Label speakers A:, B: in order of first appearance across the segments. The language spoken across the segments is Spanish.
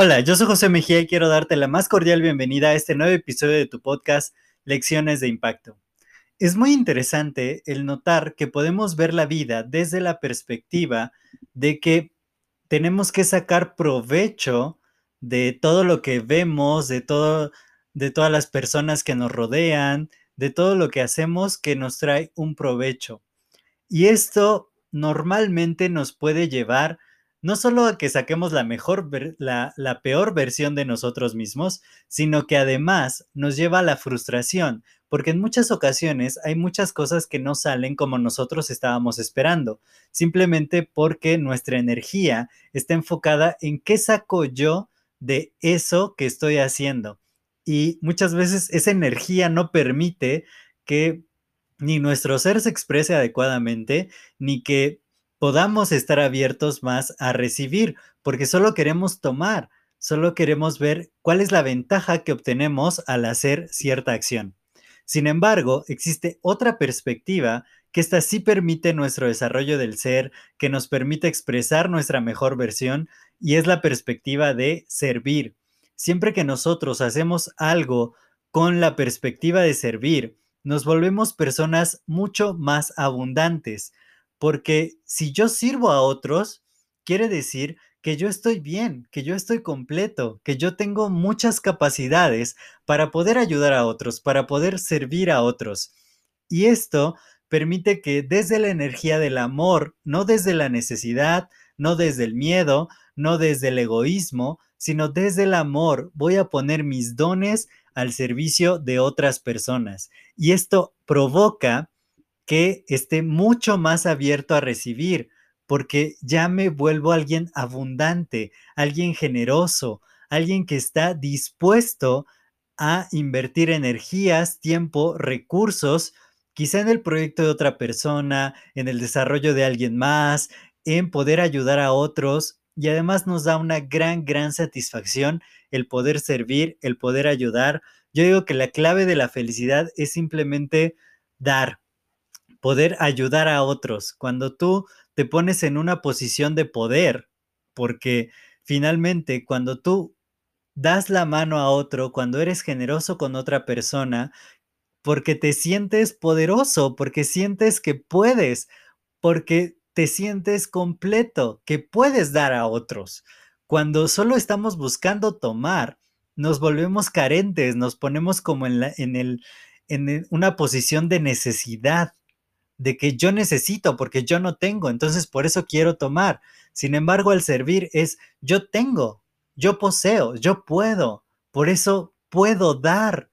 A: Hola, yo soy José Mejía y quiero darte la más cordial bienvenida a este nuevo episodio de tu podcast Lecciones de Impacto. Es muy interesante el notar que podemos ver la vida desde la perspectiva de que tenemos que sacar provecho de todo lo que vemos, de todo de todas las personas que nos rodean, de todo lo que hacemos que nos trae un provecho. Y esto normalmente nos puede llevar no solo a que saquemos la mejor, la, la, peor versión de nosotros mismos, sino que además nos lleva a la frustración, porque en muchas ocasiones hay muchas cosas que no salen como nosotros estábamos esperando, simplemente porque nuestra energía está enfocada en qué saco yo de eso que estoy haciendo. Y muchas veces esa energía no permite que ni nuestro ser se exprese adecuadamente, ni que podamos estar abiertos más a recibir, porque solo queremos tomar, solo queremos ver cuál es la ventaja que obtenemos al hacer cierta acción. Sin embargo, existe otra perspectiva que esta sí permite nuestro desarrollo del ser, que nos permite expresar nuestra mejor versión, y es la perspectiva de servir. Siempre que nosotros hacemos algo con la perspectiva de servir, nos volvemos personas mucho más abundantes, porque si yo sirvo a otros, quiere decir que yo estoy bien, que yo estoy completo, que yo tengo muchas capacidades para poder ayudar a otros, para poder servir a otros. Y esto permite que desde la energía del amor, no desde la necesidad, no desde el miedo, no desde el egoísmo, sino desde el amor, voy a poner mis dones al servicio de otras personas. Y esto provoca que esté mucho más abierto a recibir, porque ya me vuelvo alguien abundante, alguien generoso, alguien que está dispuesto a invertir energías, tiempo, recursos, quizá en el proyecto de otra persona, en el desarrollo de alguien más, en poder ayudar a otros y además nos da una gran, gran satisfacción el poder servir, el poder ayudar. Yo digo que la clave de la felicidad es simplemente dar, poder ayudar a otros. Cuando tú te pones en una posición de poder, porque finalmente cuando tú das la mano a otro, cuando eres generoso con otra persona, porque te sientes poderoso, porque sientes que puedes, porque te sientes completo, que puedes dar a otros. Cuando solo estamos buscando tomar, nos volvemos carentes, nos ponemos como en, la, en, el, en una posición de necesidad, de que yo necesito porque yo no tengo, entonces por eso quiero tomar. Sin embargo, al servir es yo tengo, yo poseo, yo puedo, por eso puedo dar.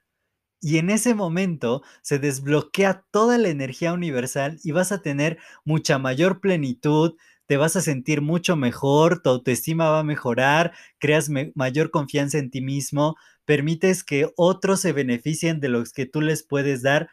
A: Y en ese momento se desbloquea toda la energía universal y vas a tener mucha mayor plenitud, te vas a sentir mucho mejor, tu autoestima va a mejorar, creas mayor confianza en ti mismo, permites que otros se beneficien de los que tú les puedes dar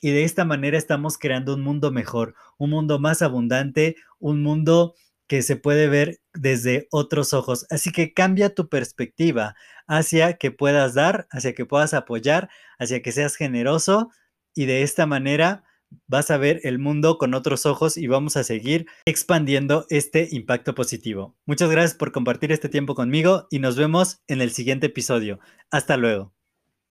A: y de esta manera estamos creando un mundo mejor, un mundo más abundante, un mundo que se puede ver desde otros ojos. Así que cambia tu perspectiva hacia que puedas dar, hacia que puedas apoyar, hacia que seas generoso y de esta manera vas a ver el mundo con otros ojos y vamos a seguir expandiendo este impacto positivo. Muchas gracias por compartir este tiempo conmigo y nos vemos en el siguiente episodio. Hasta luego.